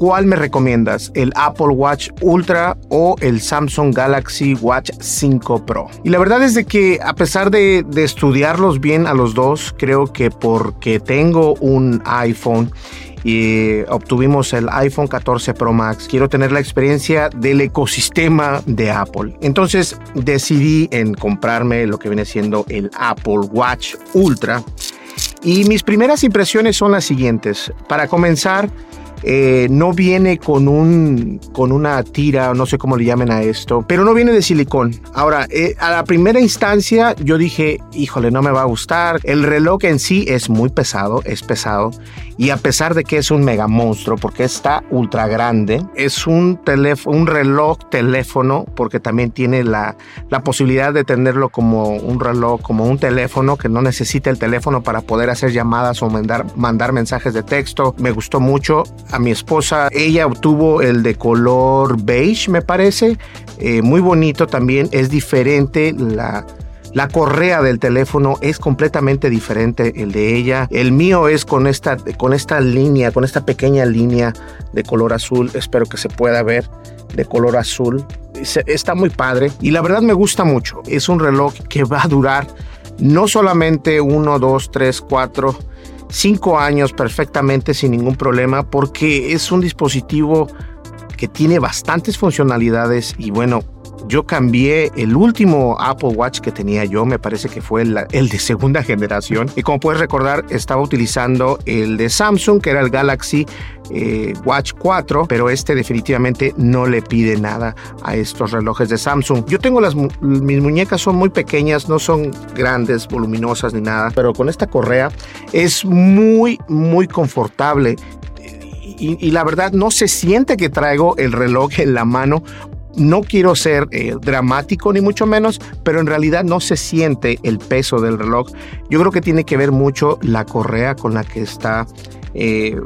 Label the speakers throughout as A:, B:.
A: ¿Cuál me recomiendas? ¿El Apple Watch Ultra o el Samsung Galaxy Watch 5 Pro? Y la verdad es de que a pesar de, de estudiarlos bien a los dos, creo que porque tengo un iPhone y obtuvimos el iPhone 14 Pro Max. Quiero tener la experiencia del ecosistema de Apple. Entonces decidí en comprarme lo que viene siendo el Apple Watch Ultra. Y mis primeras impresiones son las siguientes. Para comenzar, eh, no viene con, un, con una tira, no sé cómo le llamen a esto, pero no viene de silicón. Ahora, eh, a la primera instancia yo dije, híjole, no me va a gustar. El reloj en sí es muy pesado, es pesado. Y a pesar de que es un mega monstruo, porque está ultra grande, es un, un reloj teléfono, porque también tiene la, la posibilidad de tenerlo como un reloj, como un teléfono, que no necesita el teléfono para poder hacer llamadas o mandar, mandar mensajes de texto. Me gustó mucho a mi esposa. Ella obtuvo el de color beige, me parece. Eh, muy bonito también. Es diferente la... La correa del teléfono es completamente diferente el de ella. El mío es con esta, con esta línea, con esta pequeña línea de color azul. Espero que se pueda ver de color azul. Está muy padre y la verdad me gusta mucho. Es un reloj que va a durar no solamente uno, dos, tres, cuatro, cinco años perfectamente sin ningún problema porque es un dispositivo que tiene bastantes funcionalidades y bueno, yo cambié el último Apple Watch que tenía yo, me parece que fue el, de segunda generación. Y como puedes recordar, estaba utilizando el de Samsung, que era el Galaxy eh, Watch 4, pero este definitivamente no le pide nada a estos relojes de Samsung. Yo tengo las, mis muñecas son muy pequeñas, no son grandes, voluminosas ni nada, pero con esta correa es muy, muy confortable. Y, la verdad no se siente que traigo el reloj en la mano no quiero ser eh, dramático ni mucho menos, pero en realidad no se siente el peso del reloj. Yo creo que tiene que ver mucho la correa con la que está eh,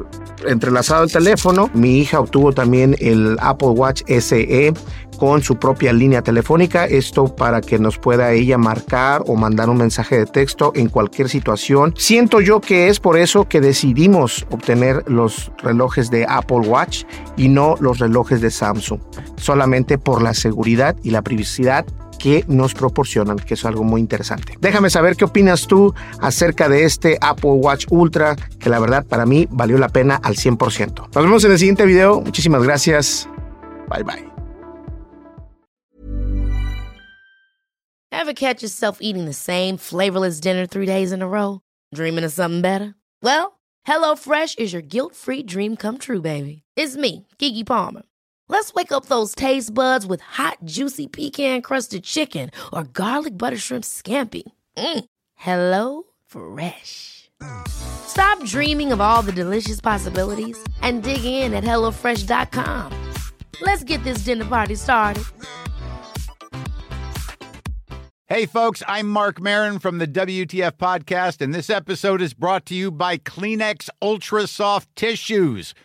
A: entrelazado el teléfono. Mi hija obtuvo también el Apple Watch SE con su propia línea telefónica. Esto para que nos pueda ella marcar o mandar un mensaje de texto en cualquier situación. Siento yo que es por eso que decidimos obtener los relojes de Apple Watch y no los relojes de Samsung. Solamente por la seguridad y la privacidad que nos proporcionan, que es algo muy interesante. Déjame saber qué opinas tú acerca de este Apple Watch Ultra, que la verdad para mí valió la pena al 100%. Nos vemos en el siguiente video. Muchísimas gracias. Bye bye.
B: Ever catch yourself eating the same flavorless dinner three days in a row? Dreaming of something better? Well, HelloFresh is your guilt-free dream come true, baby. It's me, Kiki Palmer. Let's wake up those taste buds with hot, juicy pecan crusted chicken or garlic butter shrimp scampi. Mm. Hello Fresh. Stop dreaming of all the delicious possibilities and dig in at HelloFresh.com. Let's get this dinner party started.
C: Hey, folks, I'm Mark Marin from the WTF Podcast, and this episode is brought to you by Kleenex Ultra Soft Tissues